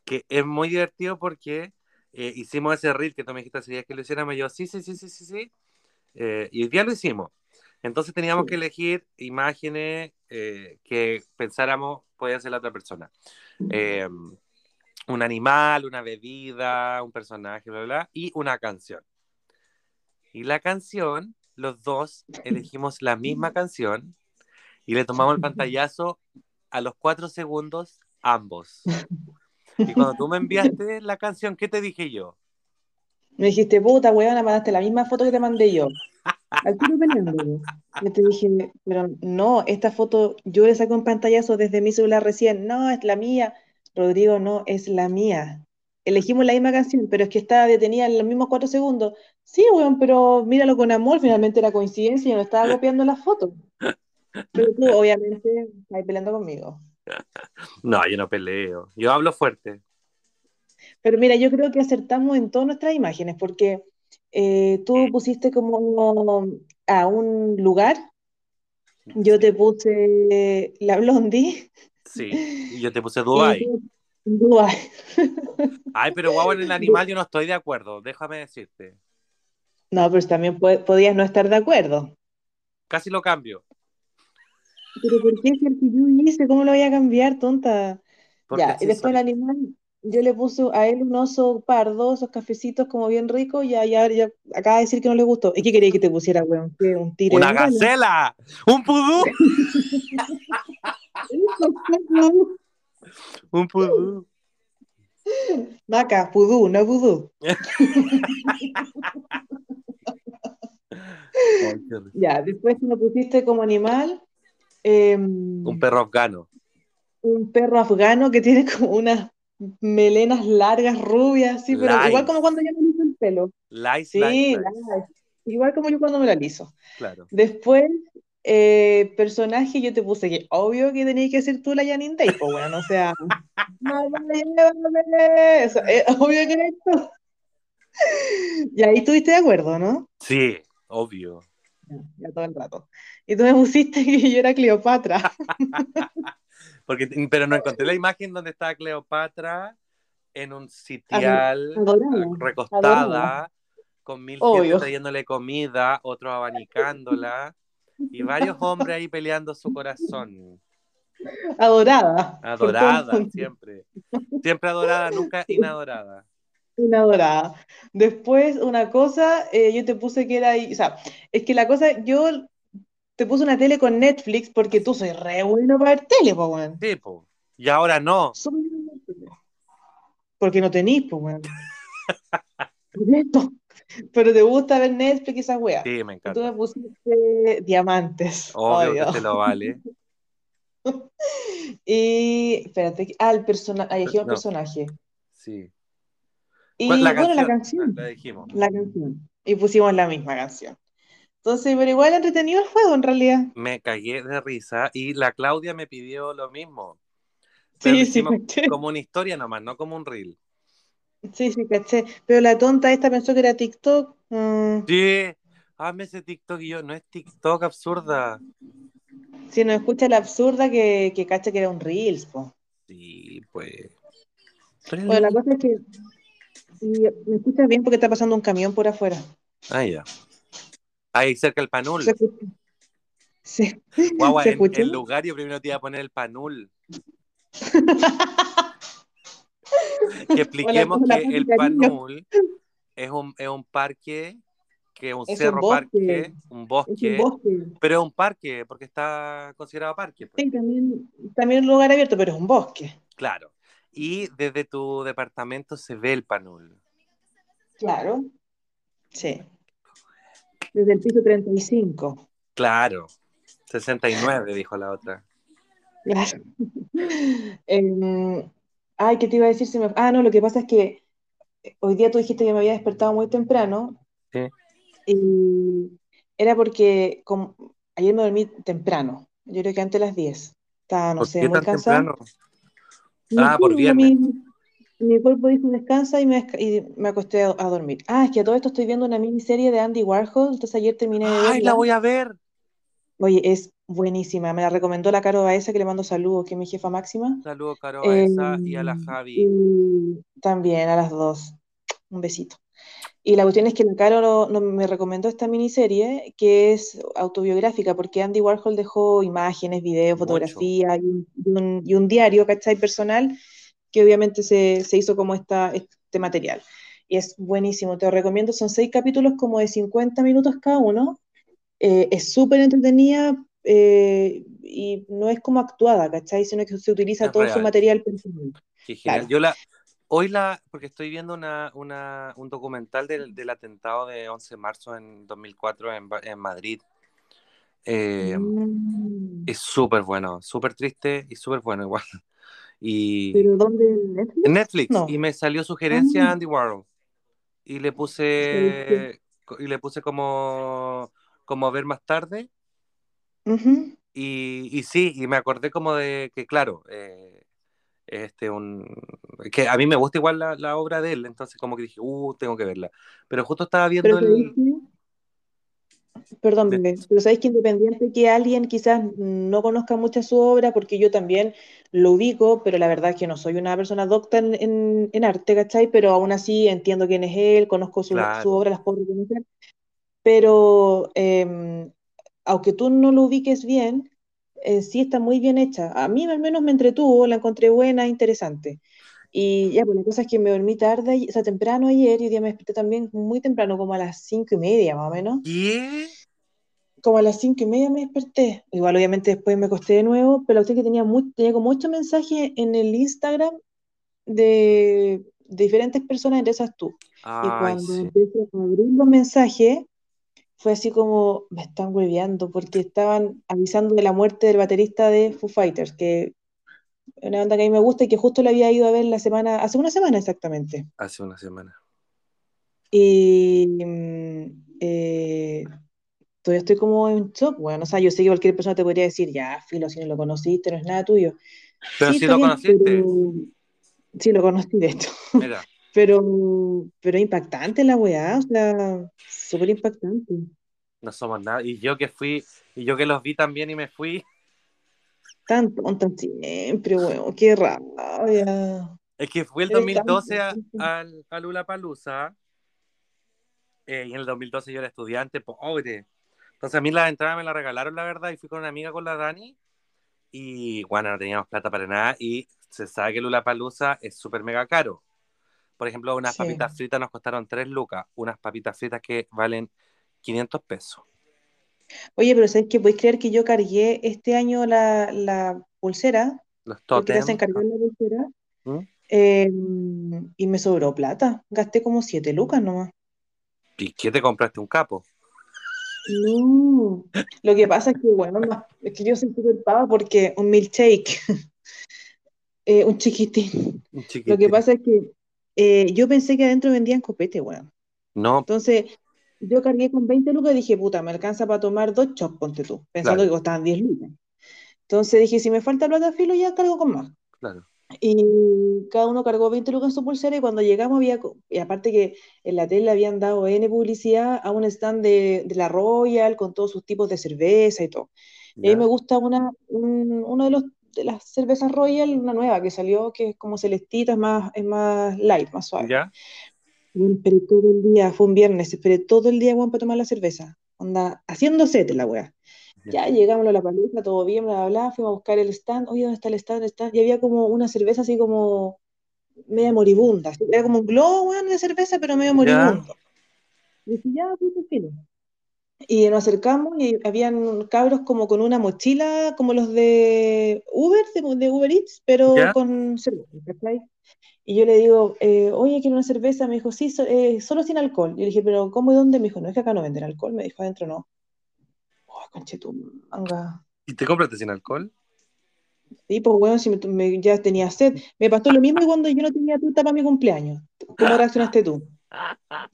Que es muy divertido porque eh, hicimos ese reel que tú me dijiste ese día que lo hiciéramos. Y yo, sí, sí, sí, sí, sí, sí. Eh, y hoy día lo hicimos. Entonces teníamos Sí. que elegir imágenes eh, que pensáramos podía ser la otra persona. Eh, un animal, una bebida, un personaje, bla, bla, bla, y una canción. Y la canción, los dos [LAUGHS] elegimos la misma canción y le tomamos el [LAUGHS] pantallazo a los cuatro segundos ambos. [LAUGHS] Y cuando tú me enviaste la canción, ¿qué te dije yo? Me dijiste, puta, weón, mandaste la misma foto que te mandé yo. Al tiro peleando. Yo te dije, pero no, esta foto yo le saqué un pantallazo desde mi celular recién. No, es la mía. Rodrigo, no, es la mía. Elegimos la misma canción, pero es que estaba detenida en los mismos cuatro segundos. Sí, weón, pero míralo con amor, finalmente era coincidencia, yo no estaba copiando la foto. Pero tú, obviamente, estás peleando conmigo. [LAUGHS] No, yo no peleo. Yo hablo fuerte. Pero mira, yo creo que acertamos en todas nuestras imágenes, porque eh, tú pusiste como a un lugar, yo te puse la Blondie Sí. Y yo te puse Dubai. tú Dubái. Ay, pero [LAUGHS] guau, en el animal yo no estoy de acuerdo. Déjame decirte. No, pero también po- podías no estar de acuerdo. Casi lo cambio. Pero ¿por qué si el que yo hice? ¿Cómo lo voy a cambiar, tonta? Porque Ya, y después el animal, yo le puse a él un oso pardo, esos cafecitos como bien ricos, ya, ya, ya acaba de decir que no le gustó. ¿Y qué quería que te pusiera, weón? ¿Qué? ¿Un tiro ¡Una gacela! ¡Un pudú! [LAUGHS] ¡Un pudú! Maca, pudú, no vudú. Ya, después me pusiste como animal eh, Un perro afgano. un perro afgano que tiene como unas melenas largas, rubias, así, pero igual como cuando yo me liso el pelo. Lice, Sí, lice, igual como yo cuando me la liso. Claro. Después, eh, personaje, yo te puse que obvio que tenías que ser tú la Janine Day, pues bueno, o sea, [LAUGHS] eso, es obvio que eres tú. [LAUGHS] Y ahí estuviste de acuerdo, ¿no? Sí, obvio. Ya, ya todo el rato. Y tú me pusiste que yo era Cleopatra. [LAUGHS] Porque, pero no encontré la imagen donde estaba Cleopatra en un sitial, recostada, con mil gente trayéndole comida, otros abanicándola, y varios hombres ahí peleando su corazón. Adorada. Adorada, siempre. Siempre adorada, nunca inadorada. Inadorada. Después, una cosa, eh, yo te puse que era ahí, o sea, es que la cosa, yo te puse una tele con Netflix porque tú soy re bueno para ver tele, po, weón. Tipo. Y ahora no. Porque no tenís, po, weón. [LAUGHS] Eso. Pero te gusta ver Netflix y esas weas. Sí, me Y tú encanta. me pusiste diamantes, Obvio obvio. que te lo vale. [LAUGHS] Y, espérate, ah, el personaje, ahí No. personaje. Sí. Y ¿Cuál- la bueno, la canción? canción. Ah, la dijimos. La canción. Y pusimos la misma canción. Entonces, pero igual entretenido el juego en realidad. Me cagué de risa y la Claudia me pidió lo mismo. Pero Sí, sí, como una historia nomás, no como un reel. Sí, sí, caché. Pero la tonta esta pensó que era TikTok. Mm, Sí, hazme ese TikTok y yo, no es TikTok absurda. si no escucha la absurda que, que cacha que era un Reels, po. Sí, pues. Bueno, la cosa es que me escuchas bien porque está pasando un camión por afuera. Ah, ya. Ahí cerca el panul. ¿Se escucha? Sí. Guagua, ¿Se en, escucha? en lugar yo primero te iba a poner el panul. [LAUGHS] Que [LAUGHS] expliquemos Hola, que el panul es un, es un parque, que es un Es un cerro bosque. parque, un Es un bosque, bosque. pero es un parque porque está considerado parque. pues. Sí, también, también un lugar abierto, pero es un bosque. Claro. Y desde tu departamento se ve el panul. Claro. Sí. Desde el piso 35. Claro. 69, dijo la otra. Claro. [LAUGHS] Em, ay, ¿qué te iba a decir? Se me- Ah, no, lo que pasa es que hoy día tú dijiste que me había despertado muy temprano Sí. y era porque como... ayer me dormí temprano, yo creo que antes de las 10. Estaba, no ¿Por sé, qué muy tan? No Ah, por viernes. mi, mi cuerpo dijo descansa y me, y me acosté a, a dormir. Ah, es que a todo esto estoy viendo una miniserie de Andy Warhol, entonces ayer terminé de ¡Ay, la voy a ver! Oye, es buenísima, me la recomendó la Caro Baeza, que le mando saludos, que es mi jefa máxima. Saludos, Caro Eh, Baeza y a la Javi. y también a las dos. Un besito. Y la cuestión es que la Caro no- no- me recomendó esta miniserie que es autobiográfica, porque Andy Warhol dejó imágenes, videos, fotografías y un, y un- y un diario, ¿cachai? Personal, que obviamente se, se hizo como esta, este material. Y es buenísimo, te lo recomiendo. Son seis capítulos como de 50 minutos cada uno. Eh, es súper entretenida eh, y no es como actuada, ¿cachai? Sino que se utiliza Es todo su real. material personal. Claro. Yo la, hoy la, porque estoy viendo una, una, un documental del, del atentado de 11 de marzo en 2004 en, en Madrid. Eh, Mm. es súper bueno, súper triste y súper bueno igual. [LAUGHS] Y ¿Pero dónde? ¿En Netflix? en Netflix, No. y me salió sugerencia Ah. Andy Warhol. Y le ¿Sabes puse, y le puse como, como ver más tarde. Ujú. Y, y sí, y me acordé como de que, claro, eh, este un que a mí me gusta igual la, la obra de él, entonces como que dije, uh, tengo que verla. Pero justo estaba viendo Pero ¿sabéis el... Perdón, de- pero sabéis que independiente que alguien quizás no conozca mucho su obra, porque yo también lo ubico, pero la verdad es que no soy una persona docta en, en- en arte, ¿cachai? Pero aún así entiendo quién es él, conozco su, su Claro. obra, las puedo reconocer. Pero eh, aunque tú no lo ubiques bien, eh, sí está muy bien hecha. A mí al menos me entretuvo, la encontré buena, interesante. Y ya, pues la cosa es que me dormí tarde, y- o sea, temprano ayer, y hoy día me desperté también muy temprano, como a las cinco y media más o menos. ¿Qué? Como a las cinco y media me desperté. Igual, obviamente, después me acosté de nuevo, pero es que tenía, muy, tenía como muchos mensajes en el Instagram de, de diferentes personas, entre esas tú. Y Ay, cuando sí. empecé a abrir los mensajes, fue así como, me están hueveando, porque estaban avisando de la muerte del baterista de Foo Fighters, que es una banda que a mí me gusta y que justo la había ido a ver la semana, hace una semana exactamente. Hace una semana. Y mm, eh, todavía estoy como en shock, bueno, o sea, yo sé que cualquier persona te podría decir, ya, filo, si no lo conociste, no es nada tuyo. Pero Sí, si lo bien, conociste. pero sí lo conocí de hecho. Mira, Pero, pero impactante la weá, o sea, súper impactante. no somos nada. Y yo que fui, y yo que los vi también y me fui. Tan tonta siempre, weón, qué rabia. Es que fui el Eres tan 2012 a, al- a Lollapalooza, eh, y en el 2012 yo era estudiante, pobre. Entonces a mí la entrada me la regalaron, la verdad, y fui con una amiga, con la Dani, y bueno, no teníamos plata para nada, y se sabe que Lollapalooza es súper mega caro. Por ejemplo, unas Sí. papitas fritas nos costaron 3 lucas, unas papitas fritas que valen 500 pesos. Oye, pero ¿sabes qué? ¿Podéis creer que yo cargué este año la, la pulsera? Los Porque te hacen totem. cargar la pulsera. ¿Mm? eh, y me sobró plata. Gasté como 7 lucas nomás. ¿Y qué te compraste un capo? No. Lo que pasa es que, bueno, no, es que yo soy súper pava porque un milkshake, [LAUGHS] eh, un chiquitín. Un Lo que chiquitín. pasa es que eh, yo pensé que adentro vendían copete, weón. No, Entonces, yo cargué con 20 lucas y dije, puta, me alcanza para tomar dos chops, ponte tú, pensando Claro. que costaban 10 lucas. Entonces dije, si me falta plata, filo, ya cargo con más. claro. Y cada uno cargó 20 lucas en su pulsera y cuando llegamos había, y aparte que en la tele habían dado N publicidad a un stand de, de la Royal con todos sus tipos de cerveza y todo. Y a mí me gusta una, un- uno de los de las cervezas Royal, una nueva que salió, que es como celestita, es más, es más light, más suave. ¿Ya? Bueno, esperé todo el día, fue un viernes, esperé todo el día, weón, para tomar la cerveza. Onda, haciendo sete la wea. Ya llegamos a la palusa, todo bien, bla, bla, bla, fuimos a buscar el stand, oye, ¿dónde está el stand? ¿Dónde está? Y había como una cerveza así como media moribunda, era como un globo, weón, de cerveza, pero medio moribundo. Y dije, ya, pues, fino. Y nos acercamos y habían cabros como con una mochila, como los de Uber, de, de Uber Eats, pero ¿Ya? con cerveza. Y yo le digo, eh, oye, quiero una cerveza. Me dijo, sí, so- eh, solo sin alcohol. Yo le dije, pero ¿cómo y dónde? Me dijo, no, es que acá no venden alcohol. Me dijo, adentro no. Oh, conche tu manga. ¿Y te compraste sin alcohol? Sí, pues bueno, si me- me- ya tenía sed. Me pasó lo mismo cuando yo no tenía tuta para mi cumpleaños. ¿Cómo reaccionaste tú?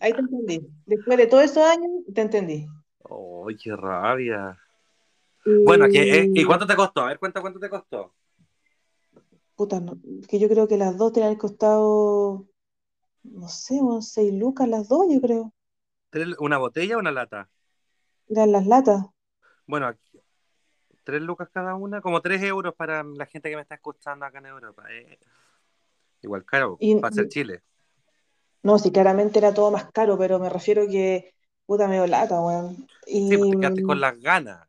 Ahí te entendí. Después de todos esos años, te entendí. ¡Ay, qué rabia! Y, Bueno, ¿qué, eh, ¿y cuánto te costó? A ver, cuenta cuánto te costó. Puta, no, que yo creo que las dos te han costado, no sé, unos seis lucas las dos, yo creo. ¿Tres- ¿Una botella o una lata? Eran las latas. Bueno, tres lucas cada una, como tres euros para la gente que me está escuchando acá en Europa. eh. Igual caro, Y- para ser Chile. No, sí, claramente era todo más caro, pero me refiero que, puta, medio lata, weón. Sí, Y quedaste con las ganas.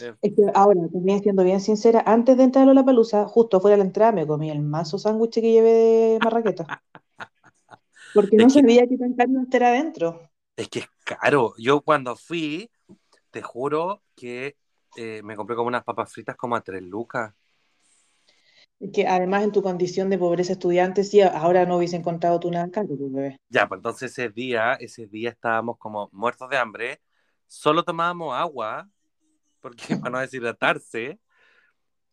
Eh, es que ahora, también siendo bien sincera, antes de entrar a la palusa, justo fuera de la entrada, me comí el mazo sándwich que llevé de marraqueta. [LAUGHS] Porque no que- sabía que tan caro iba a estar adentro. Es que es caro. Yo cuando fui, te juro que eh, me compré como unas papas fritas como a tres lucas. Que además en tu condición de pobreza estudiante, sí, ahora no hubiese encontrado tú nada caro, pues, bebé. Ya, pues entonces ese día, ese día estábamos como muertos de hambre. Solo tomábamos agua, porque [LAUGHS] para no deshidratarse.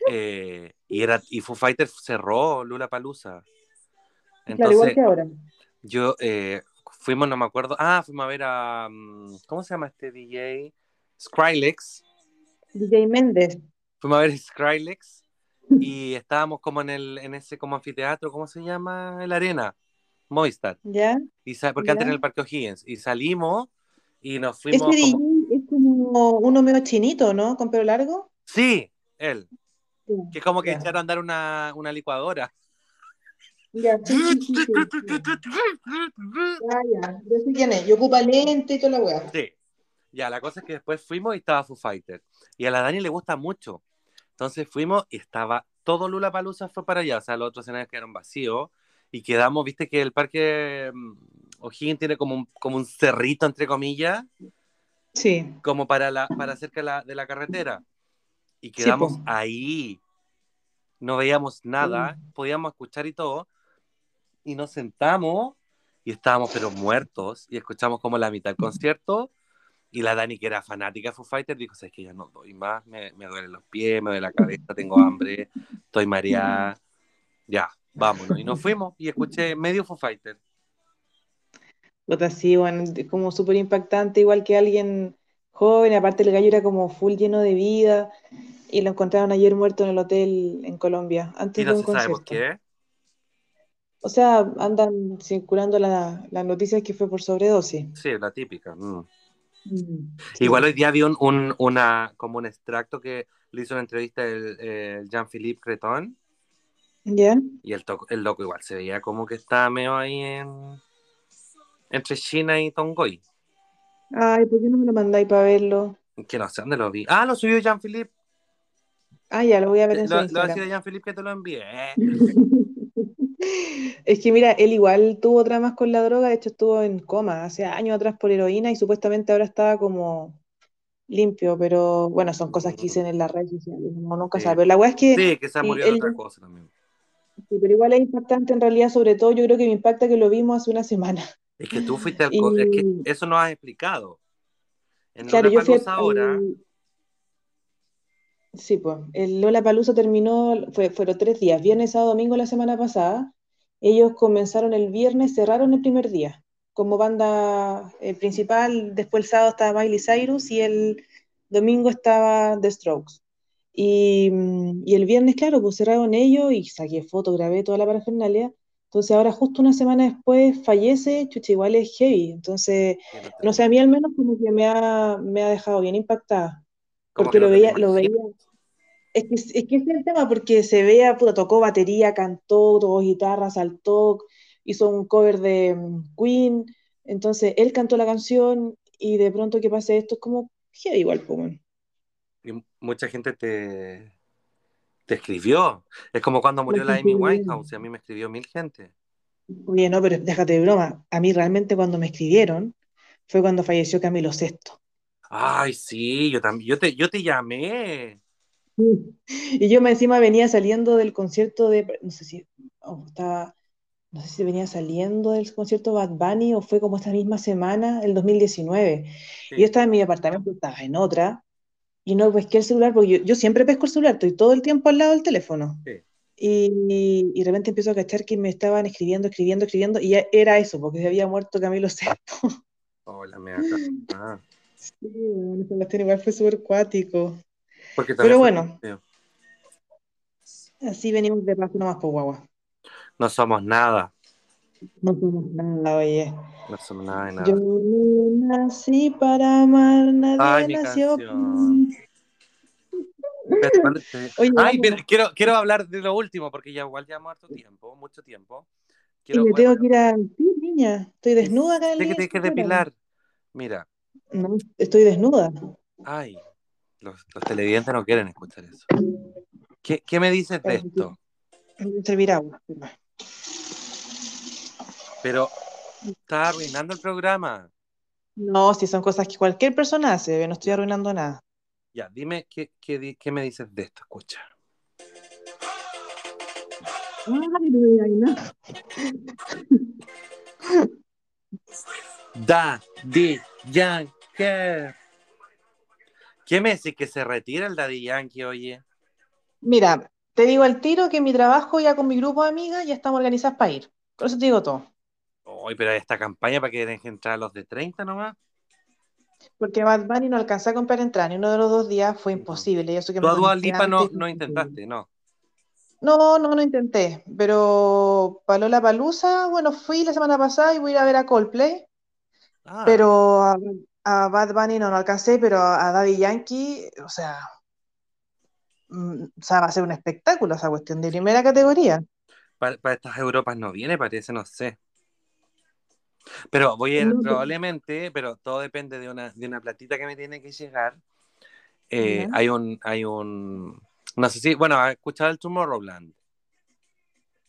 eh, y era y Foo Fighters cerró Lula Palusa. Claro, igual que ahora. yo eh, fuimos, no me acuerdo. Ah, fuimos a ver a. mm, ¿Cómo se llama este DJ? Skrillex. DJ Méndez, Fuimos a ver Skrillex y estábamos como en el en ese como anfiteatro, ¿cómo se llama? En la arena, Movistar. ¿ya? Y porque antes Ya. en el Parque O'Higgins. Y salimos y nos Ese fuimos DJ como... es como uno medio chinito, ¿no? Con pelo largo. Sí, él. Sí, Que es como que ya. echaron a andar una, una licuadora. Ya, sí, sí. Ah, ya, yo sé quién es. Y ocupa lente y toda la weá. Sí. Ya, la cosa es que después fuimos y estaba Foo Fighter. Y a la Dani le gusta mucho. Entonces fuimos y estaba todo Lula Palusa fue para allá. O sea, los otros escenarios quedaron vacíos. Y quedamos, viste que el parque mm, O'Higgins tiene como un, como un cerrito, entre comillas, Sí, como para, la, para cerca de la, de la carretera. Y quedamos po. ahí. No veíamos nada, podíamos escuchar y todo. Y nos sentamos y estábamos pero muertos. Y escuchamos como la mitad del concierto. Y la Dani, que era fanática de Foo Fighters, dijo, sabes que ya no doy más, me, me duelen los pies, me duele la cabeza, tengo hambre, estoy mareada. Ya, vámonos. Y nos fuimos y escuché medio Foo Fighters. Puta, sí, bueno, es como súper impactante, igual que alguien joven, aparte el gallo era como full lleno de vida, y lo encontraron ayer muerto en el hotel en Colombia, antes Y de no un se sabe por concierto. qué. O sea, andan circulando la- las noticias que fue por sobredosis. Sí, la típica. mm. Sí. Igual hoy día vi un, un- una, como un extracto que le hizo una entrevista el, el Jean-Philippe Creton ¿Ya? y el, toco- el loco igual se veía como que estaba medio ahí en, entre China y Tongoy. Ay, ¿por qué no me lo mandáis para verlo? Que no sé dónde lo vi. Ah, lo subió Jean-Philippe. Ah, ya, lo voy a ver Lo, en su lo voy a decir Instagram. a Jean-Philippe que te lo envié. [LAUGHS] Es que mira, él igual tuvo dramas con la droga, de hecho estuvo en coma hace años atrás por heroína y supuestamente ahora estaba como limpio, pero bueno, son cosas que dicen en las redes sociales, uno nunca Sí. sabe. Pero la weá es que, Sí, que se murió de él- otra cosa también. sí, pero igual es impactante en realidad, sobre todo yo creo que me impacta que lo vimos hace una semana. Es que tú fuiste al... Y- Es que eso no has explicado. En Claro, yo fui ahora... Sí, pues, el Lollapalooza terminó, fue, fueron tres días, viernes, sábado, domingo la semana pasada. Ellos comenzaron el viernes, cerraron el primer día como banda eh, principal. Después el sábado estaba Miley Cyrus y el domingo estaba The Strokes. Y, mm, y el viernes, claro, pues cerraron ellos y saqué fotos, grabé toda la parafernalia. Entonces ahora justo una semana después fallece, chucha, igual es heavy. Entonces, no sé, a mí al menos como que me ha, me ha dejado bien impactada. Porque lo veía, lo veía. Es que, es que es el tema, porque se veía, puta, tocó batería, cantó, tocó guitarra, saltó, hizo un cover de mm, Queen. Entonces él cantó la canción y de pronto que pase esto es como heavy igual, pues. Y mucha gente te, te escribió. Es como cuando murió La Amy Winehouse y a mí me escribió mil gente. Oye, no, pero déjate de broma. A mí realmente cuando me escribieron fue cuando falleció Camilo Sesto. Ay, sí, yo también, yo te, yo te llamé. [LAUGHS] Y yo me encima venía saliendo del concierto de, no sé si, oh, estaba, no sé si venía saliendo del concierto Bad Bunny o fue como esta misma semana, el 2019. Sí. Y yo estaba en mi apartamento, estaba en otra, y no pesqué el celular, porque yo, yo siempre pesco el celular, estoy todo el tiempo al lado del teléfono. Sí. Y, y de repente empiezo a cachar que me estaban escribiendo, escribiendo, escribiendo, y ya era eso, porque se había muerto Camilo VI. Hola, me acá. Ah, Sí, bueno, igual fue súper cuático. Porque Pero bueno. Así venimos de paso nomás por guagua. No somos nada. No somos nada, oye. No somos nada de nada. Yo no nací para amar, nadie Ay, mi nació. canción. Espérate, ¿cuándo te- [LAUGHS] Oye, Ay, pero quiero, quiero hablar de lo último, porque ya igual llevamos harto tiempo, mucho tiempo. Y Quiero, me tengo que ir a vestir, niña. Estoy desnuda acá sé que tienes que depilar. Mira, No, estoy desnuda. ay, los, los televidentes no quieren escuchar eso. ¿Qué, qué me dices de esto? Servir agua. Pero está arruinando el programa. No, si son cosas que cualquier persona hace, no estoy arruinando nada. Ya, dime qué, qué, qué me dices de esto. Escucha. Da, di, Yankee. ¿Qué me decís que se retira el Daddy Yankee, oye? Mira, te digo al tiro que en mi trabajo ya con mi grupo de amigas ya estamos organizadas para ir. Por eso te digo todo. Uy, pero esta campaña para que que entrar los de 30 nomás. Porque Bad Bunny no alcancé a comprar entrada ni uno de los dos días, fue imposible. Y eso que Tú a Dua Lipa no, no intentaste, no. No, no, no intenté. Pero Palola Palusa, bueno, fui la semana pasada y voy a ir a ver a Coldplay. Ah, Pero a, a Bad Bunny no, no alcancé, pero a Daddy Yankee, o sea, mm, o sea, va a ser un espectáculo esa cuestión de primera categoría. para, para estas Europas no viene, parece, no sé. Pero voy a ir No, probablemente, pero todo depende de una, de una platita que me tiene que llegar. Eh, hay un, hay un, no sé si, bueno, ¿has escuchado el Tomorrowland?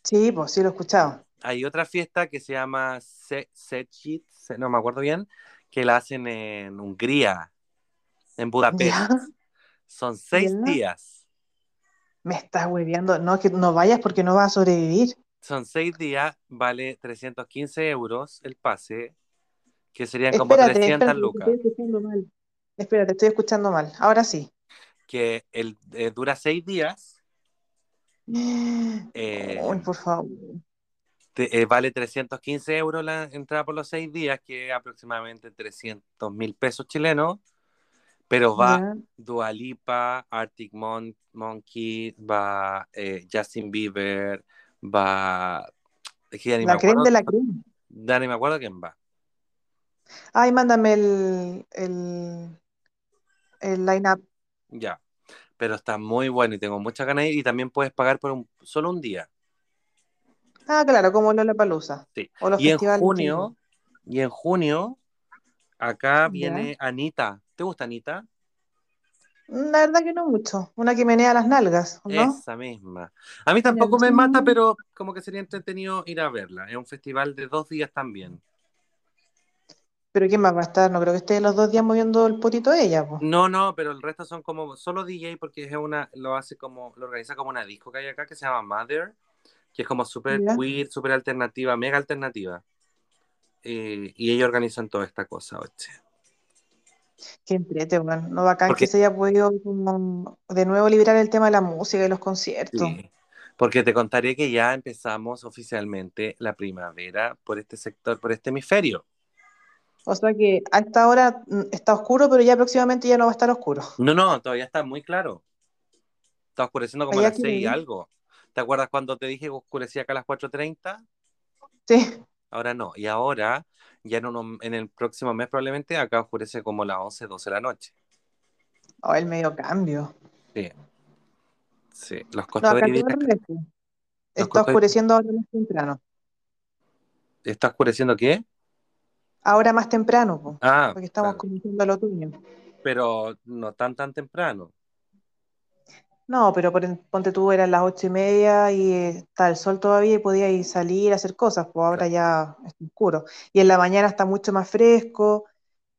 Sí, pues sí lo he escuchado. Hay otra fiesta que se llama Se- Secit, Se- no me acuerdo bien, que la hacen en Hungría, en Budapest. Ya. Son seis Ya. días. Me estás hueveando. No, que no vayas porque no vas a sobrevivir. Son seis días, vale 315 euros el pase, que serían como Espérate, 300 espérate, te lucas. estoy escuchando mal. Espérate, estoy escuchando mal. Ahora sí. Que el, eh, dura seis días, [GASPS] Eh, Ay, por favor. Te- eh, vale 315 euros la entrada por los seis días, que es aproximadamente 300 mil pesos chilenos, pero va Ya. Dua Lipa, Arctic Mon- Monkey, va eh, Justin Bieber, va... Es que La crema acuerdo, de la crema. ya ni me acuerdo quién va. Ay, mándame el, el, el line-up. Ya, pero está muy bueno y tengo muchas ganas de ir y también puedes pagar por un, solo un día. Ah, claro, como Lollapalooza. Sí. O los Y en junio, y en junio, acá viene Anita. ¿Te gusta Anita? La verdad que no mucho. Una que menea las nalgas, ¿no? Esa misma. A mí tampoco me mata, pero como que sería entretenido ir a verla. Es un festival de dos días también. Pero ¿quién más va a estar? No creo que esté los dos días moviendo el potito ella, pues. No, no, pero el resto son como solo DJ porque es una, lo hace como, lo organiza como una disco que hay acá que se llama Mother, que es como súper queer, súper alternativa, mega alternativa. Eh, y ellos organizan toda esta cosa, oye. Qué entrete, bueno. No bacán Porque- que se haya podido como, de nuevo liberar el tema de la música y los conciertos. Sí, porque te contaré que ya empezamos oficialmente la primavera por este sector, por este hemisferio. O sea que a esta hora mm, está oscuro, pero ya próximamente ya no va a estar oscuro. No, no, todavía está muy claro. Está oscureciendo como Allá las 6 y algo. ¿Te acuerdas cuando te dije que oscurecía acá a las 4.30? Sí. Ahora no. Y ahora, ya en, uno- en el próximo mes probablemente, acá oscurece como a las 11, 12 de la noche. Oh, el medio cambio. Sí. Sí, los No, costos de revés, pues. Está costos de- oscureciendo ahora más temprano. ¿Está oscureciendo qué? Ahora más temprano, pues. Ah, Porque estamos claro. comenzando el otoño. pero no tan tan temprano. No, pero por- ponte tú, eran las ocho y media y eh, está el sol todavía y podías salir a hacer cosas, pues ahora ya está oscuro. Y en la mañana está mucho más fresco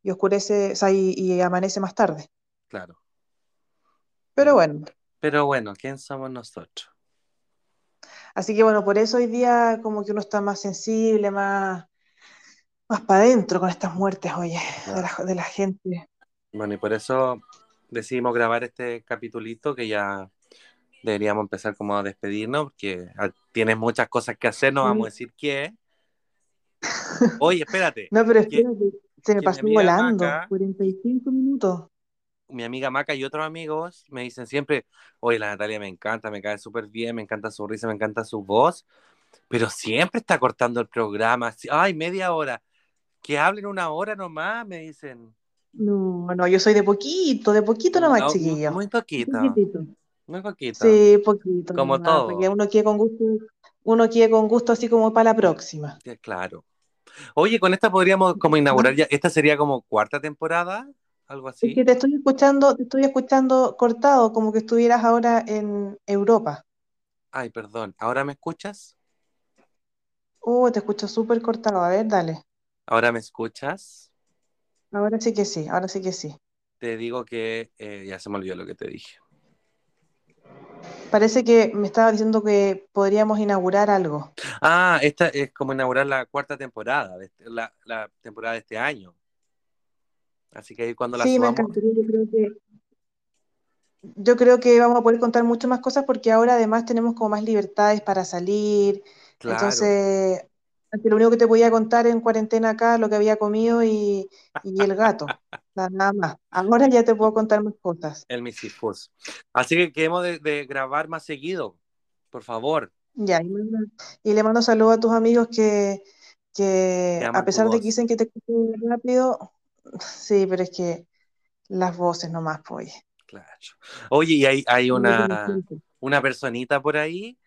y oscurece, o sea, y, y amanece más tarde. Claro. Pero bueno, Pero bueno, ¿quién somos nosotros? así que bueno, por eso hoy día como que uno está más sensible, más, más para adentro con estas muertes, oye, de la, de la gente. Bueno, y por eso decidimos grabar este capitulito que ya deberíamos empezar como a despedirnos porque tienes muchas cosas que hacer, no vamos a decir qué. [LAUGHS] Oye, espérate. No, pero que- espérate, se me pasó volando. Maca- 45 minutos. mi amiga Maca y otros amigos me dicen siempre, oye, la Natalia me encanta, me cae súper bien, me encanta su risa, me encanta su voz, pero siempre está cortando el programa. Ay, media hora. Que hablen una hora nomás, me dicen. No, no, yo soy de poquito, de poquito nomás, No, chiquillo. Muy poquito, Poquitito. muy poquito. Sí, poquito. Como nomás, todo. Porque uno quiere con gusto, uno quiere con gusto así como para la próxima. Sí, claro. Oye, con esta podríamos como inaugurar ya, esta sería como cuarta temporada, algo Es así. que te estoy escuchando, te estoy escuchando cortado, como que estuvieras ahora en Europa. Ay, perdón, ¿ahora me escuchas? Oh, te escucho súper cortado. A ver, dale. ¿Ahora me escuchas? Ahora sí que sí, ahora sí que sí. Te digo que eh, ya se me olvidó lo que te dije. Parece que me estaba diciendo que podríamos inaugurar algo. Ah, esta es como inaugurar la cuarta temporada, este- la, la temporada de este año. Así que ahí cuando la Sí, me encantaría. Yo creo que, yo creo que vamos a poder contar mucho más cosas porque ahora además tenemos como más libertades para salir. claro. Entonces, lo único que te podía contar en cuarentena acá, lo que había comido y, y el gato. [LAUGHS] Nada más. Ahora ya te puedo contar más cosas. El Misifus. Así que queremos de, de grabar más seguido, por favor. Ya, y, le mando saludos a tus amigos que, que a pesar de que dicen que te escucho rápido, [LAUGHS] sí, pero es que las voces nomás, pues. Claro. Oye, y hay, hay una, una personita por ahí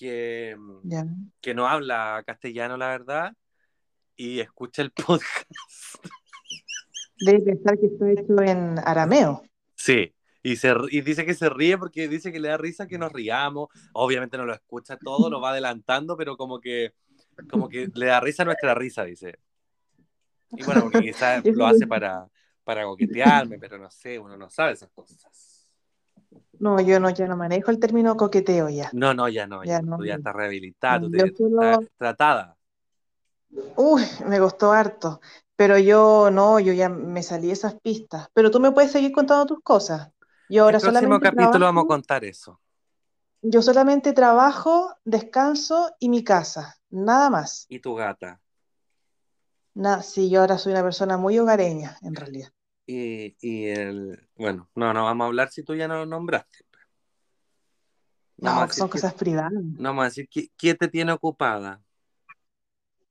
que, que no habla castellano, la verdad, y escucha el [LAUGHS] podcast. Debe pensar que está hecho en arameo. Sí, y, se, y dice que se ríe porque dice que le da risa que nos riamos. Obviamente no lo escucha todo, lo va adelantando, pero como que, como que le da risa nuestra risa, dice. Y bueno, porque quizás [LAUGHS] lo hace para, para coquetearme, pero no sé, uno no sabe esas cosas. No, yo no, ya no manejo el término coqueteo ya. No, no, ya no, ya, Ya no, tú ya estás rehabilitada, tú te- solo- estás tratada. Uy, me costó harto. Pero yo no, yo ya me salí de esas pistas. Pero tú me puedes seguir contando tus cosas. Yo ahora el próximo solamente capítulo vamos a contar eso. yo solamente trabajo, descanso y mi casa. Nada más. Y tu gata. Na- sí, yo ahora soy una persona muy hogareña, en realidad. Y, y el. Bueno, no, no vamos a hablar si tú ya no lo nombraste. No, vamos a que son que- cosas privadas. no vamos a decir ¿qué, qué te tiene ocupada.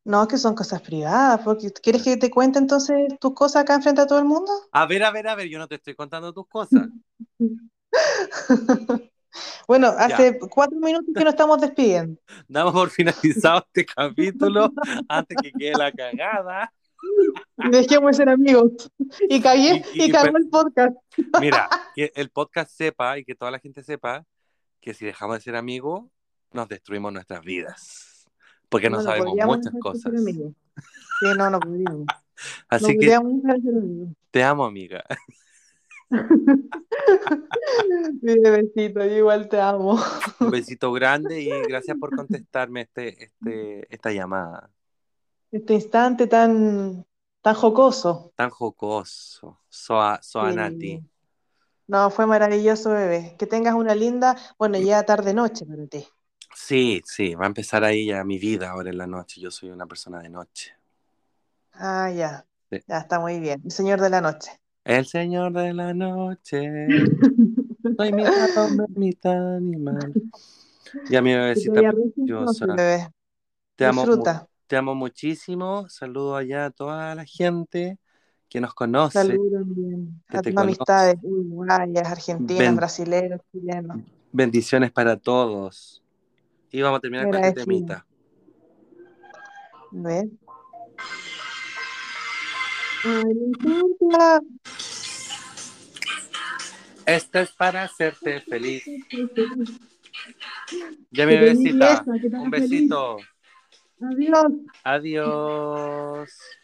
No, que son cosas privadas. Porque, ¿quieres que te cuente entonces tus cosas acá enfrente a todo el mundo? A ver, a ver, a ver, yo no te estoy contando tus cosas. [LAUGHS] Bueno, hace cuatro minutos que nos estamos despidiendo. [LAUGHS] Damos por finalizado este capítulo antes que quede la cagada. Dejemos de ser amigos. Y cagué, Y- y- y cagó el podcast. Mira, [LAUGHS] que el podcast sepa y que toda la gente sepa que si dejamos de ser amigos, nos destruimos nuestras vidas. Porque no, sabemos muchas cosas. ser amigos. Sí, no, no podríamos. [LAUGHS] Así no que te amo, amiga. [LAUGHS] Mi bebecito, yo igual te amo. Un besito grande y gracias por contestarme este, este, esta llamada. Este instante tan, tan jocoso. Tan jocoso. Soa, soa Sí. Nati. No, fue maravilloso, bebé. Que tengas una linda, bueno, ya tarde-noche para ti. Sí, sí, va a empezar ahí ya mi vida ahora en la noche. Yo soy una persona de noche. Ah, ya. Sí. Ya está muy bien. El señor de la noche. El señor de la noche. [LAUGHS] Soy mitad hombre, mitad animal. Ya mi te bebecita entonces, bebé. Te amo, Disfruta. Te amo muchísimo. Saludo allá a toda la gente que nos conoce. Saludos también que a tus amistades uruguayas, argentinas, Ven- brasileños, chilenos. Bendiciones para todos. Y vamos a terminar con este temita. Esto es para hacerte feliz. [LAUGHS] Ya mi te Un besito. Adiós. Adiós.